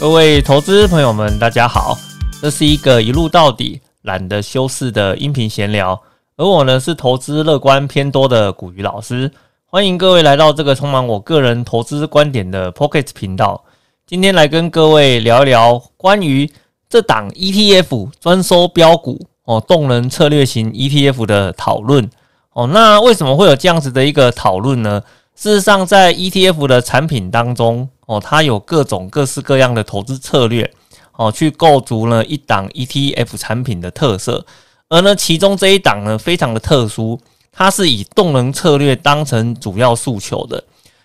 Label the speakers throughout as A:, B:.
A: 各位投资朋友们，大家好，这是一个一路到底、懒得修饰的音频闲聊，而我呢是投资乐观偏多的古鱼老师，欢迎各位来到这个充满我个人投资观点的 Pocket 频道。今天来跟各位聊一聊关于这档 ETF 专收标股哦，动能策略型 ETF 的讨论哦。那为什么会有这样子的一个讨论呢？事实上，在 ETF 的产品当中哦，它有各种各式各样的投资策略哦，去构筑了一档 ETF 产品的特色。而呢，其中这一档呢，非常的特殊，它是以动能策略当成主要诉求的。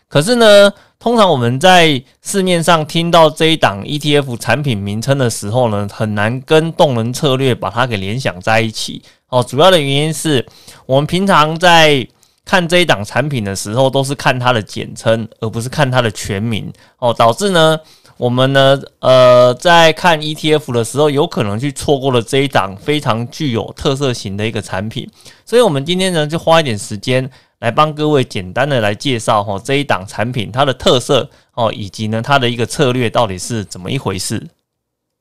A: 可是呢，通常我们在市面上听到这一档 ETF 产品名称的时候呢，很难跟动能策略把它给联想在一起。哦，主要的原因是我们平常在看这一档产品的时候，都是看它的简称，而不是看它的全名。哦，导致呢，我们呢，呃，在看 ETF 的时候，有可能去错过了这一档非常具有特色型的一个产品。所以，我们今天呢，就花一点时间。来帮各位简单的来介绍哈这一档产品它的特色哦，以及呢它的一个策略到底是怎么一回事。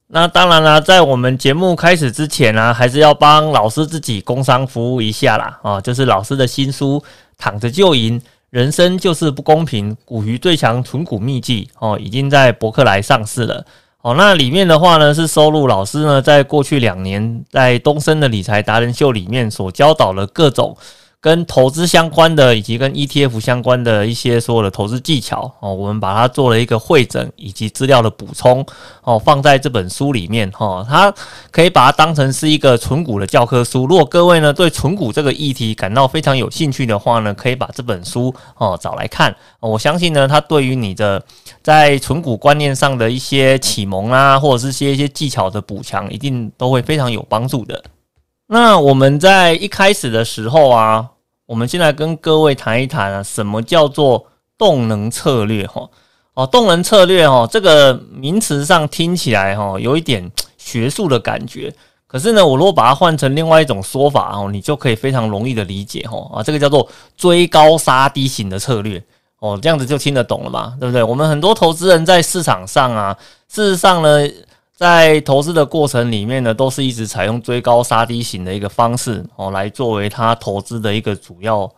A: 那当然啦，在我们节目开始之前呢，还是要帮老师自己工商服务一下啦啊，就是老师的新书《躺着就赢，人生就是不公平，股鱼最强存股秘籍》哦，已经在博客来上市了哦。那里面的话呢，是收录老师呢在过去两年在东森的理财达人秀里面所教导的各种。跟投资相关的，以及跟 ETF 相关的一些所有的投资技巧哦，我们把它做了一个会诊以及资料的补充哦，放在这本书里面哈，它可以把它当成是一个纯股的教科书。如果各位呢对纯股这个议题感到非常有兴趣的话呢，可以把这本书哦找来看。我相信呢，它对于你的在纯股观念上的一些启蒙啊，或者是些一些技巧的补强，一定都会非常有帮助的。那我们在一开始的时候啊。我们先来跟各位谈一谈啊，什么叫做动能策略？哈，哦，动能策略哦，这个名词上听起来哈有一点学术的感觉。可是呢，我如果把它换成另外一种说法哦，你就可以非常容易的理解哈啊，这个叫做追高杀低型的策略哦，这样子就听得懂了嘛，对不对？我们很多投资人在市场上啊，事实上呢。在投资的过程里面呢，都是一直采用追高杀低型的一个方式哦，来作为他投资的一个主要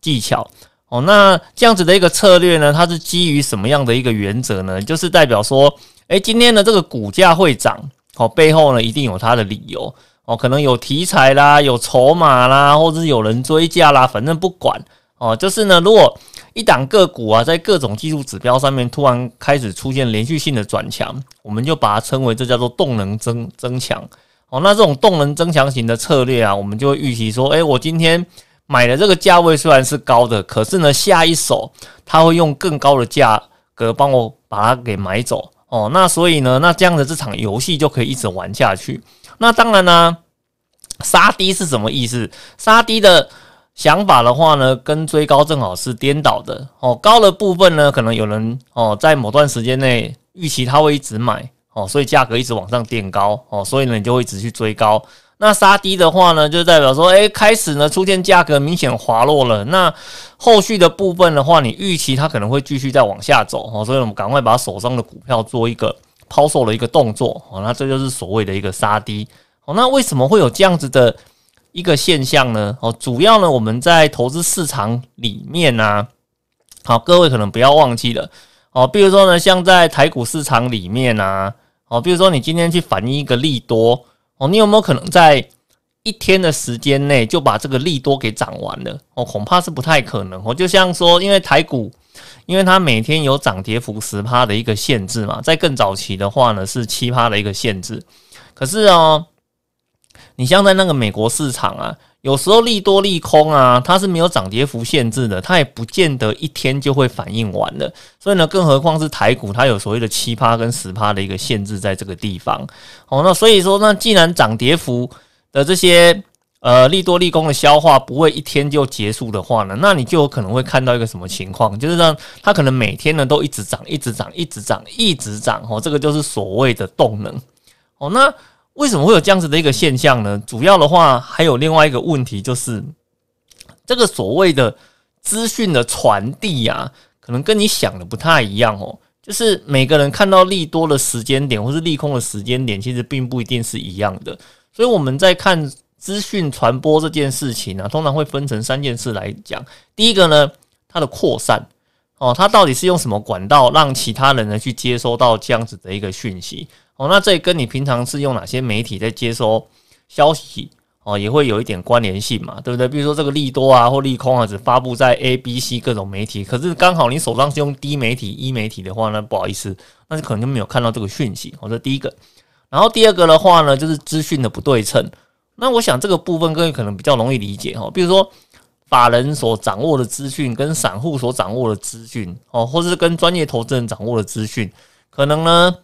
A: 技巧哦。那这样子的一个策略呢，它是基于什么样的一个原则呢？就是代表说，诶，今天的这个股价会涨哦，背后呢一定有它的理由哦，可能有题材啦，有筹码啦，或者是有人追价啦，反正不管哦，就是呢，如果一档个股啊，在各种技术指标上面突然开始出现连续性的转强，我们就把它称为这叫做动能增增强。哦，那这种动能增强型的策略啊，我们就会预期说，诶，我今天买的这个价位虽然是高的，可是呢，下一手它会用更高的价格帮我把它给买走。哦，那所以呢，那这样的这场游戏就可以一直玩下去。那当然呢，杀低是什么意思？杀低的。想法的话呢，跟追高正好是颠倒的哦。高的部分呢，可能有人哦，在某段时间内预期它会一直买哦，所以价格一直往上垫高哦，所以呢，你就会一直去追高。那杀低的话呢，就代表说，诶，开始呢出现价格明显滑落了。那后续的部分的话，你预期它可能会继续再往下走哦，所以我们赶快把手上的股票做一个抛售的一个动作哦。那这就是所谓的一个杀低哦。那为什么会有这样子的？一个现象呢，哦，主要呢，我们在投资市场里面呢，好，各位可能不要忘记了，哦，比如说呢，像在台股市场里面啊，哦，比如说你今天去反映一个利多，哦，你有没有可能在一天的时间内就把这个利多给涨完了？哦，恐怕是不太可能。哦，就像说，因为台股，因为它每天有涨跌幅十趴的一个限制嘛，在更早期的话呢，是七趴的一个限制，可是哦。你像在那个美国市场啊，有时候利多利空啊，它是没有涨跌幅限制的，它也不见得一天就会反应完的。所以呢，更何况是台股，它有所谓的七趴跟十趴的一个限制在这个地方。哦，那所以说，那既然涨跌幅的这些呃利多利空的消化不会一天就结束的话呢，那你就有可能会看到一个什么情况，就是让它可能每天呢都一直涨，一直涨，一直涨，一直涨。哦，这个就是所谓的动能。哦，那。为什么会有这样子的一个现象呢？主要的话还有另外一个问题，就是这个所谓的资讯的传递啊，可能跟你想的不太一样哦。就是每个人看到利多的时间点或是利空的时间点，其实并不一定是一样的。所以我们在看资讯传播这件事情呢，通常会分成三件事来讲。第一个呢，它的扩散哦，它到底是用什么管道让其他人呢去接收到这样子的一个讯息哦？那这跟你平常是用哪些媒体在接收消息？哦，也会有一点关联性嘛，对不对？比如说这个利多啊或利空啊，只发布在 A、B、C 各种媒体，可是刚好你手上是用 D 媒体、E 媒体的话呢，不好意思，那就可能就没有看到这个讯息。我说第一个，然后第二个的话呢，就是资讯的不对称。那我想这个部分各位可能比较容易理解哈，比如说法人所掌握的资讯跟散户所掌握的资讯哦，或是跟专业投资人掌握的资讯，可能呢。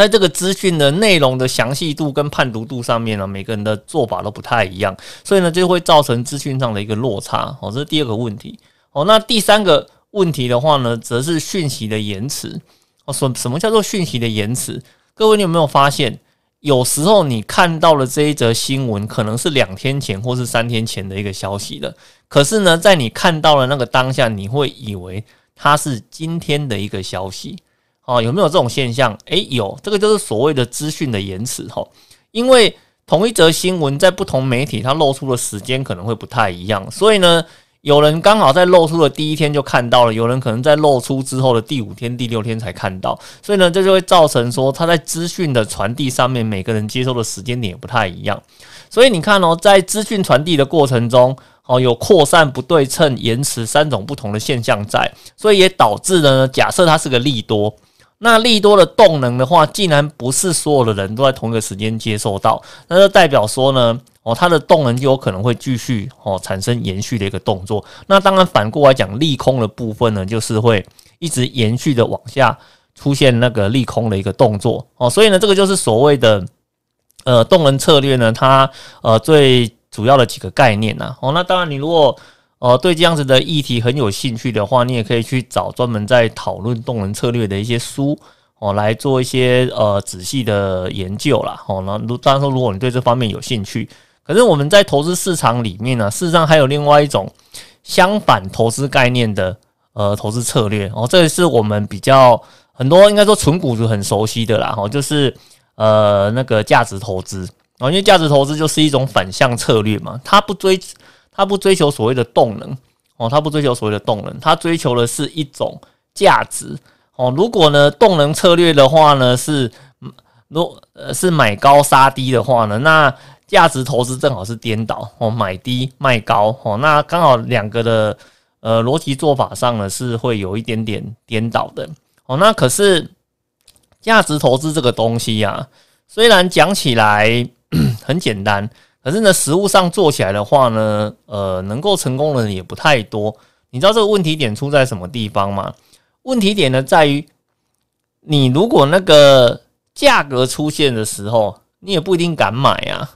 A: 在这个资讯的内容的详细度跟判读度上面呢，每个人的做法都不太一样，所以呢，就会造成资讯上的一个落差。哦，这是第二个问题。哦，那第三个问题的话呢，则是讯息的延迟。哦，什什么叫做讯息的延迟？各位，你有没有发现，有时候你看到了这一则新闻，可能是两天前或是三天前的一个消息了，可是呢，在你看到了那个当下，你会以为它是今天的一个消息。哦，有没有这种现象？诶，有，这个就是所谓的资讯的延迟哈。因为同一则新闻在不同媒体，它露出的时间可能会不太一样，所以呢，有人刚好在露出的第一天就看到了，有人可能在露出之后的第五天、第六天才看到，所以呢，这就会造成说，它在资讯的传递上面，每个人接收的时间点也不太一样。所以你看哦，在资讯传递的过程中，哦，有扩散、不对称、延迟三种不同的现象在，所以也导致了呢，假设它是个利多。那利多的动能的话，既然不是所有的人都在同一个时间接受到，那就代表说呢，哦，它的动能就有可能会继续哦产生延续的一个动作。那当然反过来讲，利空的部分呢，就是会一直延续的往下出现那个利空的一个动作哦。所以呢，这个就是所谓的呃动能策略呢，它呃最主要的几个概念呐。哦，那当然你如果哦，对这样子的议题很有兴趣的话，你也可以去找专门在讨论动能策略的一些书哦，来做一些呃仔细的研究啦。哦，那如当然说，如果你对这方面有兴趣，可是我们在投资市场里面呢，事实上还有另外一种相反投资概念的呃投资策略哦，这也是我们比较很多应该说纯股族很熟悉的啦。哦，就是呃那个价值投资哦，因为价值投资就是一种反向策略嘛，它不追。他不追求所谓的动能哦，他不追求所谓的动能，他追求的是一种价值哦。如果呢动能策略的话呢是，如呃是买高杀低的话呢，那价值投资正好是颠倒哦，买低卖高哦，那刚好两个的呃逻辑做法上呢是会有一点点颠倒的哦。那可是价值投资这个东西呀，虽然讲起来很简单。可是呢，实物上做起来的话呢，呃，能够成功的人也不太多。你知道这个问题点出在什么地方吗？问题点呢，在于你如果那个价格出现的时候，你也不一定敢买啊，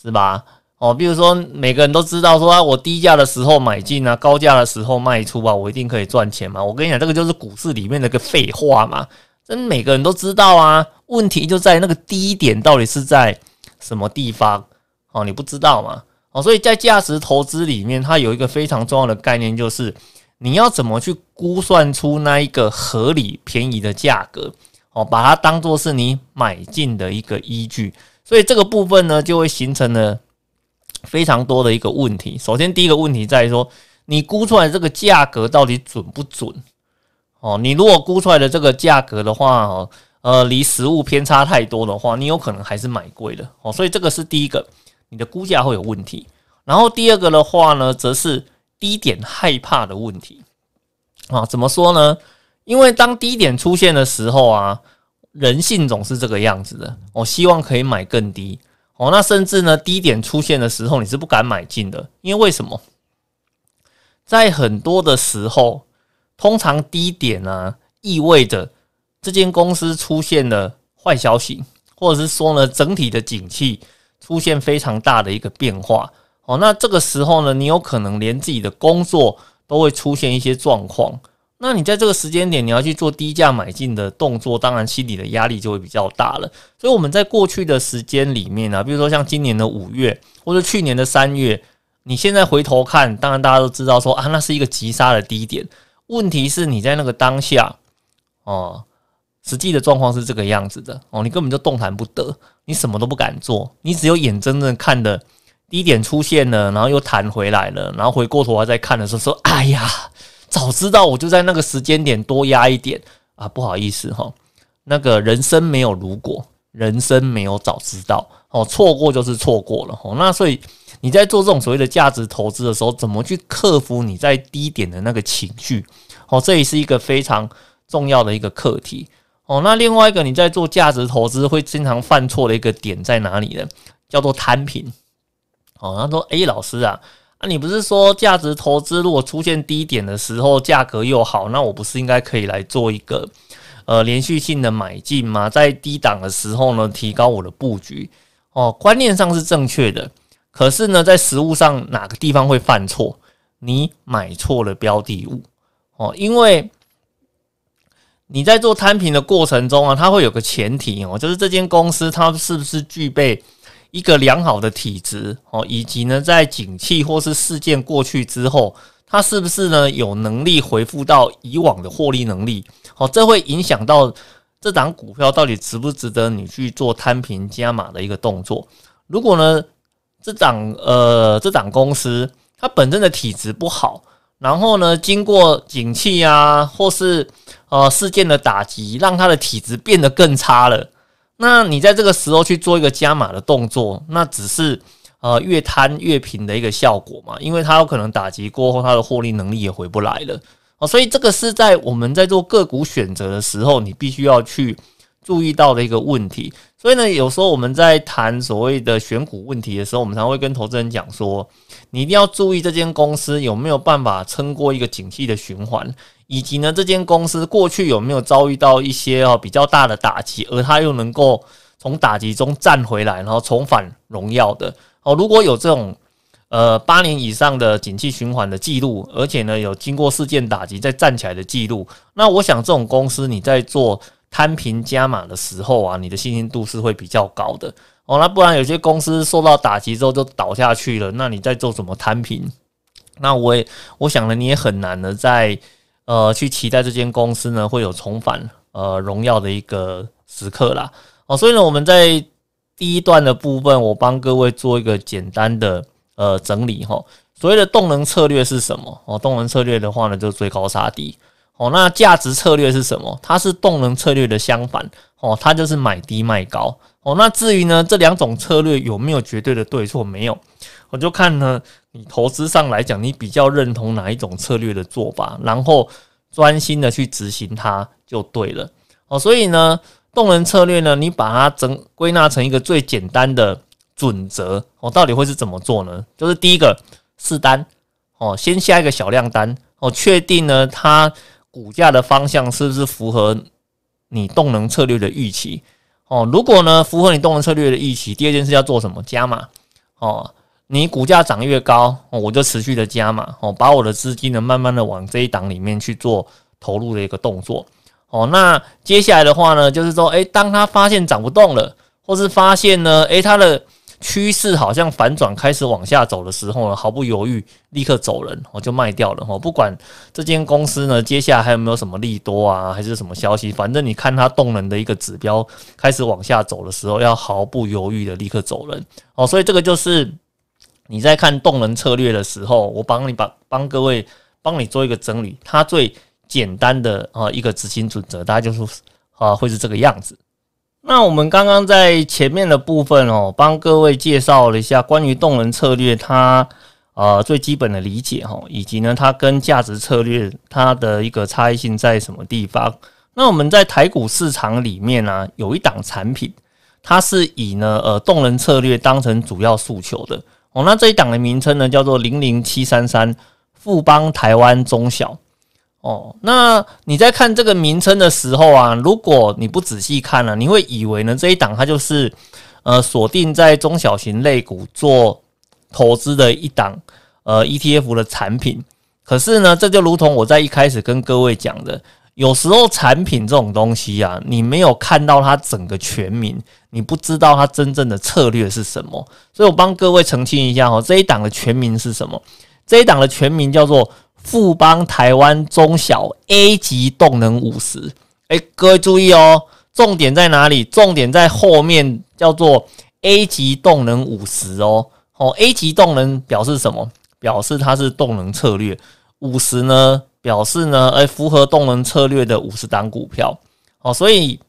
A: 是吧？哦，比如说每个人都知道说，啊，我低价的时候买进啊，高价的时候卖出啊，我一定可以赚钱嘛。我跟你讲，这个就是股市里面的个废话嘛，真每个人都知道啊。问题就在那个低点到底是在什么地方？哦，你不知道嘛？哦，所以在价值投资里面，它有一个非常重要的概念，就是你要怎么去估算出那一个合理便宜的价格，哦，把它当做是你买进的一个依据。所以这个部分呢，就会形成了非常多的一个问题。首先，第一个问题在于说，你估出来这个价格到底准不准？哦，你如果估出来的这个价格的话，哦，呃，离实物偏差太多的话，你有可能还是买贵了。哦，所以这个是第一个。你的估价会有问题，然后第二个的话呢，则是低点害怕的问题啊。怎么说呢？因为当低点出现的时候啊，人性总是这个样子的。我希望可以买更低哦。那甚至呢，低点出现的时候，你是不敢买进的，因为为什么？在很多的时候，通常低点呢，意味着这间公司出现了坏消息，或者是说呢，整体的景气。出现非常大的一个变化哦，那这个时候呢，你有可能连自己的工作都会出现一些状况。那你在这个时间点，你要去做低价买进的动作，当然心理的压力就会比较大了。所以我们在过去的时间里面呢，比如说像今年的五月或者去年的三月，你现在回头看，当然大家都知道说啊，那是一个急杀的低点。问题是你在那个当下哦，实际的状况是这个样子的哦，你根本就动弹不得，你什么都不敢做，你只有眼睁睁看的低点出现了，然后又弹回来了，然后回过头来再看的时候说：“哎呀，早知道我就在那个时间点多压一点啊！”不好意思哈，那个人生没有如果，人生没有早知道哦，错过就是错过了哦。那所以你在做这种所谓的价值投资的时候，怎么去克服你在低点的那个情绪？哦，这也是一个非常重要的一个课题哦。那另外一个，你在做价值投资会经常犯错的一个点在哪里呢？叫做摊平。哦，他说：“诶，老师啊，啊，你不是说价值投资如果出现低点的时候，价格又好，那我不是应该可以来做一个呃连续性的买进吗？在低档的时候呢，提高我的布局。哦，观念上是正确的，可是呢，在实物上哪个地方会犯错？你买错了标的物。”哦，因为你在做摊平的过程中啊，它会有个前提哦，就是这间公司它是不是具备一个良好的体质哦，以及呢，在景气或是事件过去之后，它是不是呢有能力回复到以往的获利能力？哦，这会影响到这档股票到底值不值得你去做摊平加码的一个动作。如果呢，这档呃这档公司它本身的体质不好。然后呢，经过景气啊，或是呃事件的打击，让他的体质变得更差了。那你在这个时候去做一个加码的动作，那只是呃越摊越平的一个效果嘛？因为它有可能打击过后，它的获利能力也回不来了哦。所以这个是在我们在做个股选择的时候，你必须要去注意到的一个问题。所以呢，有时候我们在谈所谓的选股问题的时候，我们常会跟投资人讲说，你一定要注意这间公司有没有办法撑过一个景气的循环，以及呢，这间公司过去有没有遭遇到一些哦比较大的打击，而它又能够从打击中站回来，然后重返荣耀的哦。如果有这种呃八年以上的景气循环的记录，而且呢有经过事件打击再站起来的记录，那我想这种公司你在做。摊平加码的时候啊，你的信心度是会比较高的哦。那不然有些公司受到打击之后就倒下去了，那你在做什么摊平？那我也我想呢，你也很难的在呃去期待这间公司呢会有重返呃荣耀的一个时刻啦。哦，所以呢，我们在第一段的部分，我帮各位做一个简单的呃整理哈。所谓的动能策略是什么？哦，动能策略的话呢，就是追高杀低。哦，那价值策略是什么？它是动能策略的相反哦，它就是买低卖高哦。那至于呢，这两种策略有没有绝对的对错？没有，我就看呢，你投资上来讲，你比较认同哪一种策略的做法，然后专心的去执行它就对了哦。所以呢，动能策略呢，你把它整归纳成一个最简单的准则哦，到底会是怎么做呢？就是第一个试单哦，先下一个小量单哦，确定呢它。股价的方向是不是符合你动能策略的预期？哦，如果呢符合你动能策略的预期，第二件事要做什么？加码哦，你股价涨越高，我就持续的加码哦，把我的资金呢慢慢的往这一档里面去做投入的一个动作哦。那接下来的话呢，就是说，诶，当他发现涨不动了，或是发现呢，诶，他的趋势好像反转，开始往下走的时候呢，毫不犹豫，立刻走人，我就卖掉了哈。不管这间公司呢，接下来还有没有什么利多啊，还是什么消息，反正你看它动能的一个指标开始往下走的时候，要毫不犹豫的立刻走人哦。所以这个就是你在看动能策略的时候，我帮你把帮各位帮你做一个整理，它最简单的啊一个执行准则，大概就是啊会是这个样子。那我们刚刚在前面的部分哦，帮各位介绍了一下关于动能策略它呃最基本的理解哈，以及呢它跟价值策略它的一个差异性在什么地方。那我们在台股市场里面呢，有一档产品，它是以呢呃动能策略当成主要诉求的哦。那这一档的名称呢叫做零零七三三富邦台湾中小。哦，那你在看这个名称的时候啊，如果你不仔细看呢，你会以为呢这一档它就是呃锁定在中小型类股做投资的一档呃 ETF 的产品。可是呢，这就如同我在一开始跟各位讲的，有时候产品这种东西啊，你没有看到它整个全名，你不知道它真正的策略是什么。所以我帮各位澄清一下哦，这一档的全名是什么？这一档的全名叫做。富邦台湾中小 A 级动能五十哎，各位注意哦，重点在哪里？重点在后面叫做 A 级动能五十哦。哦，A 级动能表示什么？表示它是动能策略。五十呢，表示呢，哎，符合动能策略的五十档股票。哦，所以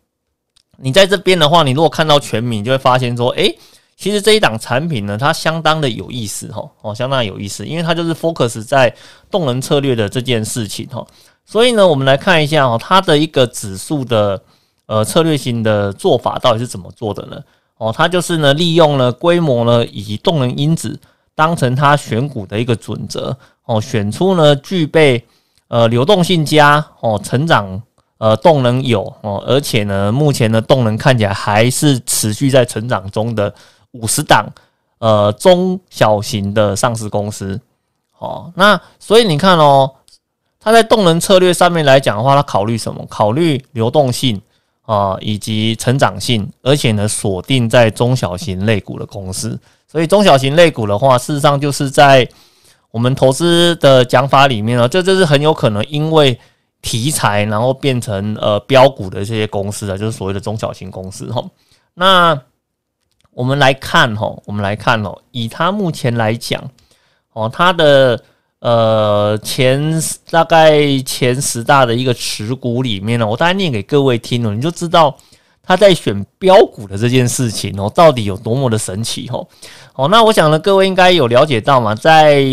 A: 你在这边的话，你如果看到全名，就会发现说，哎。其实这一档产品呢，它相当的有意思哈，哦，相当有意思，因为它就是 focus 在动能策略的这件事情哈。所以呢，我们来看一下哦，它的一个指数的呃策略性的做法到底是怎么做的呢？哦，它就是呢，利用了规模呢以及动能因子当成它选股的一个准则哦，选出呢具备呃流动性佳哦，成长呃动能有哦，而且呢，目前的动能看起来还是持续在成长中的。五十档，呃，中小型的上市公司，好，那所以你看哦，它在动能策略上面来讲的话，它考虑什么？考虑流动性啊，以及成长性，而且呢，锁定在中小型类股的公司。所以中小型类股的话，事实上就是在我们投资的讲法里面呢，这就是很有可能因为题材，然后变成呃标股的这些公司啊，就是所谓的中小型公司哈。那我们来看哈，我们来看哦，以它目前来讲，哦，它的呃前大概前十大的一个持股里面呢，我大概念给各位听了，你就知道他在选标股的这件事情哦，到底有多么的神奇哦。哦，那我想呢，各位应该有了解到嘛，在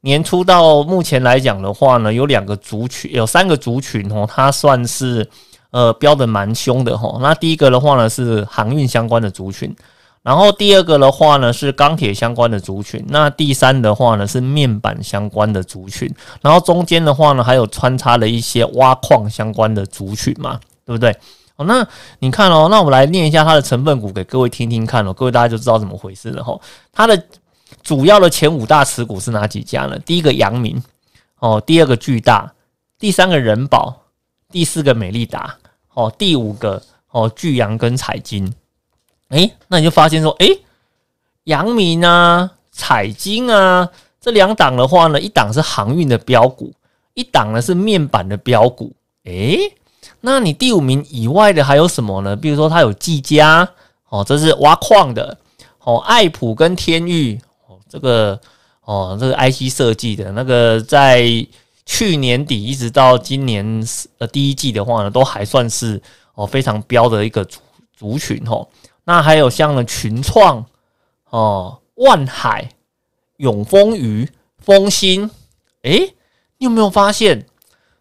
A: 年初到目前来讲的话呢，有两个族群，有三个族群哦，它算是呃标的蛮凶的哈。那第一个的话呢，是航运相关的族群。然后第二个的话呢是钢铁相关的族群，那第三的话呢是面板相关的族群，然后中间的话呢还有穿插了一些挖矿相关的族群嘛，对不对？哦，那你看哦，那我们来念一下它的成分股给各位听听看哦，各位大家就知道怎么回事了哈。它的主要的前五大持股是哪几家呢？第一个阳明哦，第二个巨大，第三个人保，第四个美利达哦，第五个哦巨阳跟彩金。哎，那你就发现说，哎，阳明啊、彩金啊这两档的话呢，一档是航运的标股，一档呢是面板的标股。哎，那你第五名以外的还有什么呢？比如说它有技嘉，哦，这是挖矿的，哦，爱普跟天域，哦，这个，哦，这个 IC 设计的那个，在去年底一直到今年呃第一季的话呢，都还算是哦非常标的一个族族群，哦。那还有像呢群创哦，万海、永丰余、丰兴，诶，你有没有发现，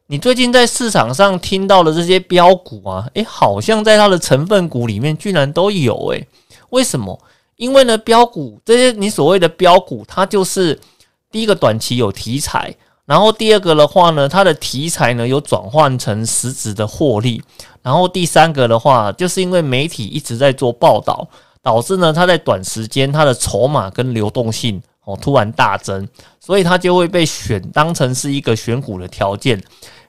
A: 你最近在市场上听到的这些标股啊，诶，好像在它的成分股里面居然都有诶，为什么？因为呢，标股这些你所谓的标股，它就是第一个短期有题材。然后第二个的话呢，它的题材呢有转换成实质的获利。然后第三个的话，就是因为媒体一直在做报道，导致呢它在短时间它的筹码跟流动性哦突然大增，所以它就会被选当成是一个选股的条件，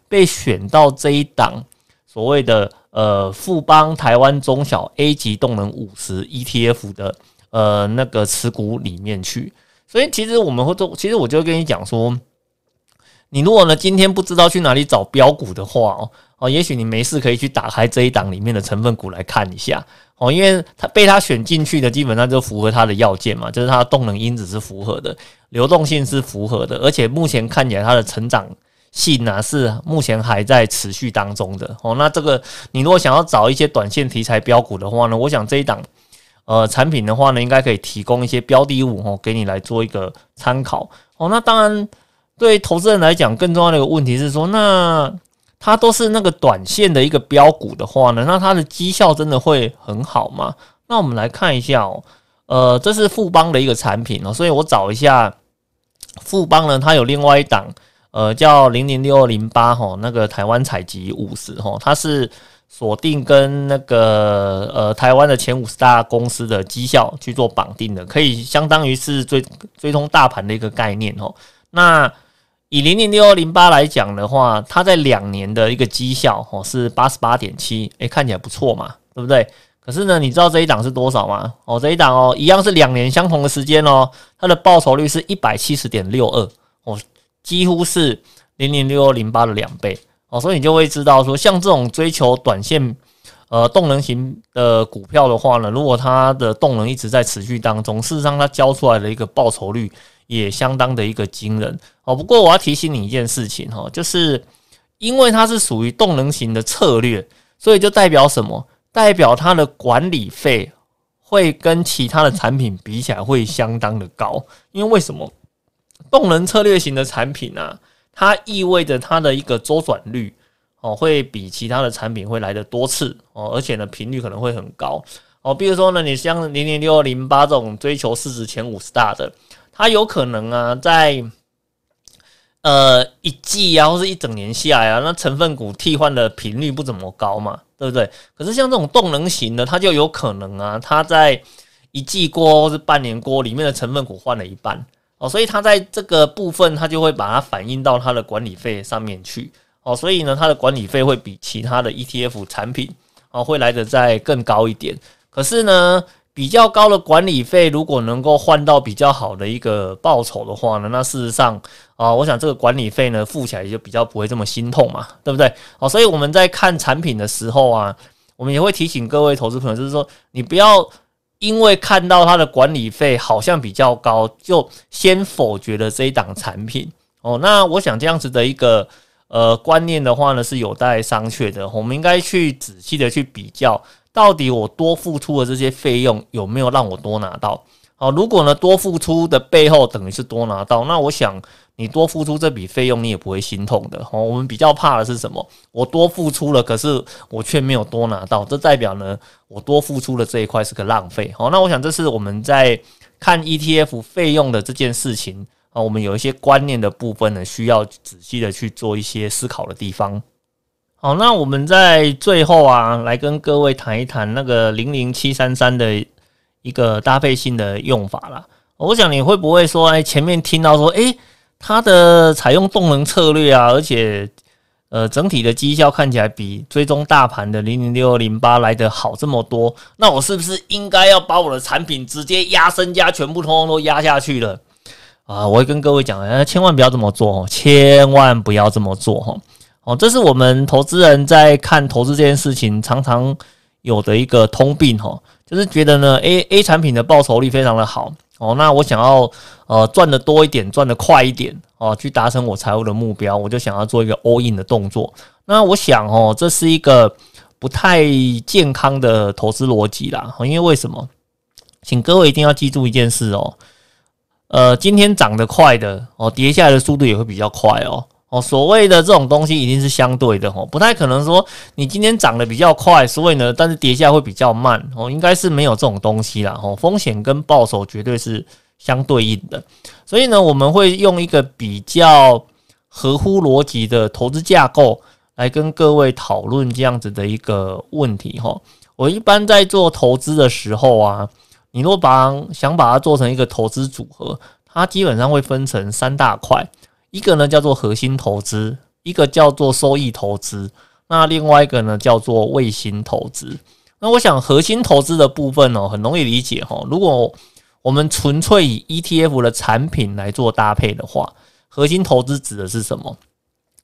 A: 被选到这一档所谓的呃富邦台湾中小 A 级动能五十 ETF 的呃那个持股里面去。所以其实我们会做，其实我就跟你讲说。你如果呢今天不知道去哪里找标股的话哦哦，也许你没事可以去打开这一档里面的成分股来看一下哦，因为它被它选进去的基本上就符合它的要件嘛，就是它的动能因子是符合的，流动性是符合的，而且目前看起来它的成长性呢是目前还在持续当中的哦。那这个你如果想要找一些短线题材标股的话呢，我想这一档呃产品的话呢，应该可以提供一些标的物哦，给你来做一个参考哦。那当然。对投资人来讲，更重要的一个问题是说，那它都是那个短线的一个标股的话呢，那它的绩效真的会很好吗？那我们来看一下哦，呃，这是富邦的一个产品哦，所以我找一下富邦呢，它有另外一档，呃，叫零零六二零八哈，那个台湾采集五十哈，它是锁定跟那个呃台湾的前五十大公司的绩效去做绑定的，可以相当于是追追踪大盘的一个概念哦，那。以零零六二零八来讲的话，它在两年的一个绩效哦是八十八点七，诶，看起来不错嘛，对不对？可是呢，你知道这一档是多少吗？哦，这一档哦，一样是两年相同的时间哦，它的报酬率是一百七十点六二哦，几乎是零零六二零八的两倍哦，所以你就会知道说，像这种追求短线呃动能型的股票的话呢，如果它的动能一直在持续当中，事实上它交出来的一个报酬率也相当的一个惊人哦。不过我要提醒你一件事情哈，就是因为它是属于动能型的策略，所以就代表什么？代表它的管理费会跟其他的产品比起来会相当的高。因为为什么？动能策略型的产品啊？它意味着它的一个周转率哦，会比其他的产品会来的多次哦，而且呢频率可能会很高哦。比如说呢，你像零零六零八这种追求市值前五十大的，它有可能啊，在呃一季啊或是一整年下来啊，那成分股替换的频率不怎么高嘛，对不对？可是像这种动能型的，它就有可能啊，它在一季锅或是半年锅里面的成分股换了一半。哦，所以它在这个部分，它就会把它反映到它的管理费上面去。哦，所以呢，它的管理费会比其他的 ETF 产品哦，会来的再更高一点。可是呢，比较高的管理费，如果能够换到比较好的一个报酬的话呢，那事实上啊，我想这个管理费呢，付起来就比较不会这么心痛嘛，对不对？哦，所以我们在看产品的时候啊，我们也会提醒各位投资朋友，就是说你不要。因为看到它的管理费好像比较高，就先否决了这一档产品哦。那我想这样子的一个呃观念的话呢，是有待商榷的。我们应该去仔细的去比较，到底我多付出的这些费用有没有让我多拿到？好，如果呢多付出的背后等于是多拿到，那我想。你多付出这笔费用，你也不会心痛的哦。我们比较怕的是什么？我多付出了，可是我却没有多拿到，这代表呢，我多付出的这一块是个浪费。好，那我想这是我们在看 ETF 费用的这件事情啊，我们有一些观念的部分呢，需要仔细的去做一些思考的地方。好，那我们在最后啊，来跟各位谈一谈那个零零七三三的一个搭配性的用法啦。我想你会不会说，哎，前面听到说，哎？它的采用动能策略啊，而且呃整体的绩效看起来比追踪大盘的零零六零八来的好这么多，那我是不是应该要把我的产品直接压身家全部通通都压下去了啊？我会跟各位讲，哎，千万不要这么做哦，千万不要这么做哈。哦，这是我们投资人在看投资这件事情常常有的一个通病哈，就是觉得呢，A A 产品的报酬率非常的好。哦，那我想要呃赚的多一点，赚的快一点哦，去达成我财务的目标，我就想要做一个 all in 的动作。那我想哦，这是一个不太健康的投资逻辑啦。因为为什么？请各位一定要记住一件事哦，呃，今天涨得快的哦，跌下来的速度也会比较快哦。哦，所谓的这种东西一定是相对的哦，不太可能说你今天涨得比较快，所以呢，但是跌下会比较慢哦，应该是没有这种东西啦哦，风险跟报酬绝对是相对应的，所以呢，我们会用一个比较合乎逻辑的投资架构来跟各位讨论这样子的一个问题哈。我一般在做投资的时候啊，你若把想把它做成一个投资组合，它基本上会分成三大块。一个呢叫做核心投资，一个叫做收益投资，那另外一个呢叫做卫星投资。那我想核心投资的部分哦，很容易理解哈。如果我们纯粹以 ETF 的产品来做搭配的话，核心投资指的是什么？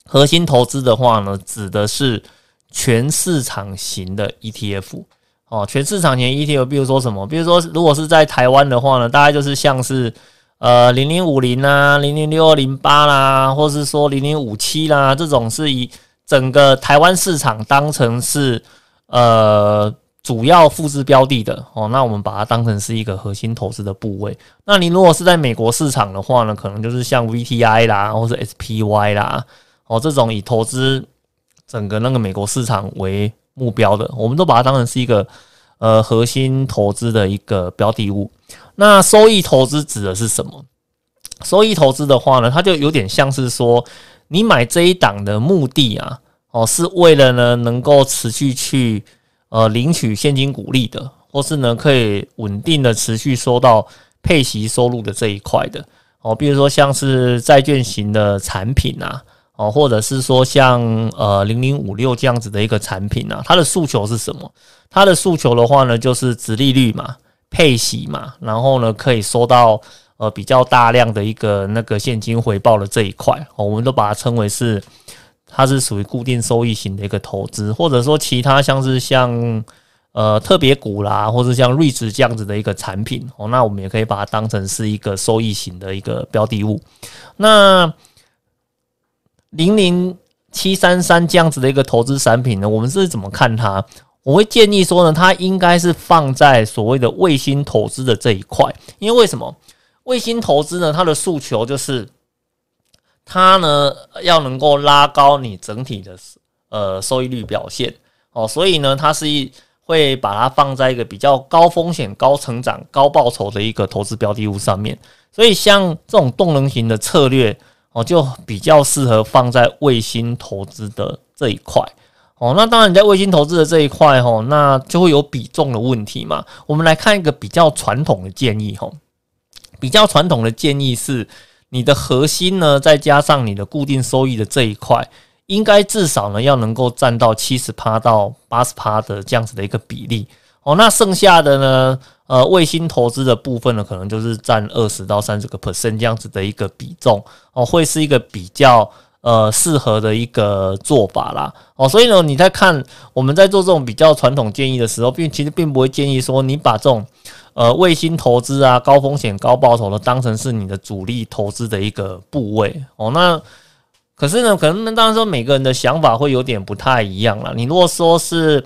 A: 核心投资的话呢，指的是全市场型的 ETF 哦，全市场型 ETF，比如说什么？比如说如果是在台湾的话呢，大概就是像是。呃，零零五零啊，零零六二零八啦，或是说零零五七啦，这种是以整个台湾市场当成是呃主要复制标的的哦，那我们把它当成是一个核心投资的部位。那你如果是在美国市场的话呢，可能就是像 VTI 啦，或是 SPY 啦，哦，这种以投资整个那个美国市场为目标的，我们都把它当成是一个呃核心投资的一个标的物。那收益投资指的是什么？收益投资的话呢，它就有点像是说，你买这一档的目的啊，哦，是为了呢能够持续去呃领取现金股利的，或是呢可以稳定的持续收到配息收入的这一块的哦，比如说像是债券型的产品啊，哦，或者是说像呃零零五六这样子的一个产品啊，它的诉求是什么？它的诉求的话呢，就是值利率嘛。配息嘛，然后呢，可以收到呃比较大量的一个那个现金回报的这一块哦，我们都把它称为是它是属于固定收益型的一个投资，或者说其他像是像呃特别股啦，或者像瑞驰这样子的一个产品哦，那我们也可以把它当成是一个收益型的一个标的物。那零零七三三这样子的一个投资产品呢，我们是怎么看它？我会建议说呢，它应该是放在所谓的卫星投资的这一块，因为为什么卫星投资呢？它的诉求就是它呢要能够拉高你整体的呃收益率表现哦，所以呢，它是一会把它放在一个比较高风险、高成长、高报酬的一个投资标的物上面，所以像这种动能型的策略哦，就比较适合放在卫星投资的这一块。哦，那当然你在卫星投资的这一块，吼，那就会有比重的问题嘛。我们来看一个比较传统的建议，吼，比较传统的建议是，你的核心呢，再加上你的固定收益的这一块，应该至少呢要能够占到七十趴到八十趴的这样子的一个比例。哦，那剩下的呢，呃，卫星投资的部分呢，可能就是占二十到三十个 percent 这样子的一个比重，哦，会是一个比较。呃，适合的一个做法啦，哦，所以呢，你在看我们在做这种比较传统建议的时候，并其实并不会建议说你把这种呃卫星投资啊、高风险高报酬的当成是你的主力投资的一个部位哦。那可是呢，可能当然说每个人的想法会有点不太一样啦。你如果说是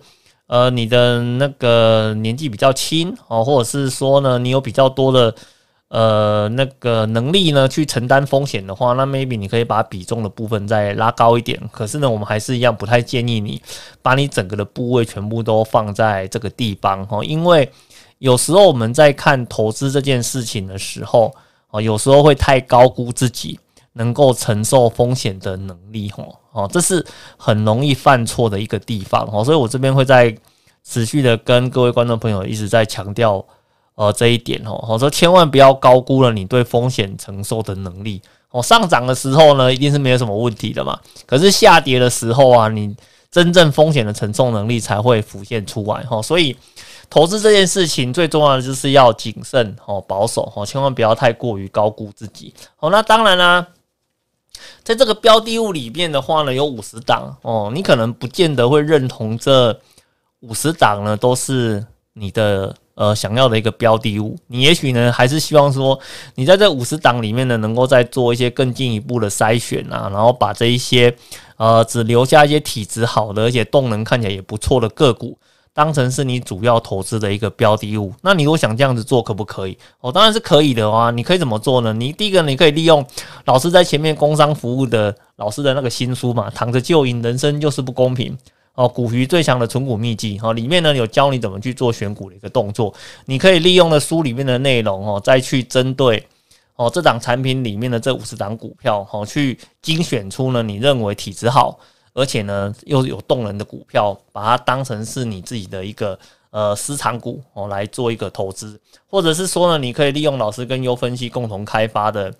A: 呃你的那个年纪比较轻哦，或者是说呢你有比较多的。呃，那个能力呢，去承担风险的话，那 maybe 你可以把比重的部分再拉高一点。可是呢，我们还是一样不太建议你把你整个的部位全部都放在这个地方哈，因为有时候我们在看投资这件事情的时候，哦，有时候会太高估自己能够承受风险的能力哈，哦，这是很容易犯错的一个地方哦，所以我这边会在持续的跟各位观众朋友一直在强调。呃，这一点哦，我说千万不要高估了你对风险承受的能力哦。上涨的时候呢，一定是没有什么问题的嘛。可是下跌的时候啊，你真正风险的承受能力才会浮现出来哈。所以投资这件事情最重要的就是要谨慎哦，保守哦，千万不要太过于高估自己哦。那当然啦，在这个标的物里面的话呢，有五十档哦，你可能不见得会认同这五十档呢都是你的。呃，想要的一个标的物，你也许呢还是希望说，你在这五十档里面呢，能够再做一些更进一步的筛选啊，然后把这一些呃只留下一些体质好的，而且动能看起来也不错的个股，当成是你主要投资的一个标的物。那你如果想这样子做，可不可以？哦，当然是可以的啊。你可以怎么做呢？你第一个，你可以利用老师在前面工商服务的老师的那个新书嘛，躺着就赢，人生就是不公平。哦，股鱼最强的存股秘籍，哈，里面呢有教你怎么去做选股的一个动作，你可以利用了书里面的内容，哦，再去针对哦这档产品里面的这五十档股票，哦，去精选出呢你认为体质好，而且呢又有动能的股票，把它当成是你自己的一个呃私藏股，哦来做一个投资，或者是说呢，你可以利用老师跟优分析共同开发的。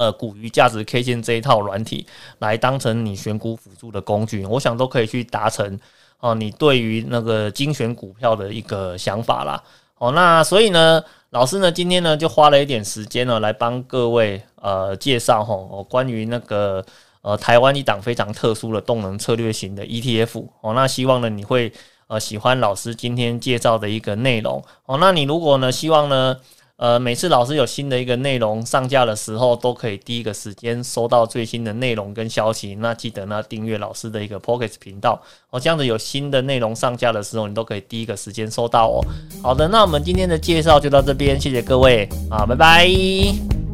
A: 呃，股鱼价值 K 线这一套软体来当成你选股辅助的工具，我想都可以去达成哦。你对于那个精选股票的一个想法啦。哦，那所以呢，老师呢今天呢就花了一点时间呢来帮各位呃介绍哈，哦关于那个呃台湾一档非常特殊的动能策略型的 ETF 哦。那希望呢你会呃喜欢老师今天介绍的一个内容哦。那你如果呢希望呢？呃，每次老师有新的一个内容上架的时候，都可以第一个时间收到最新的内容跟消息。那记得呢订阅老师的一个 Pocket 频道哦，这样子有新的内容上架的时候，你都可以第一个时间收到哦。好的，那我们今天的介绍就到这边，谢谢各位啊，拜拜。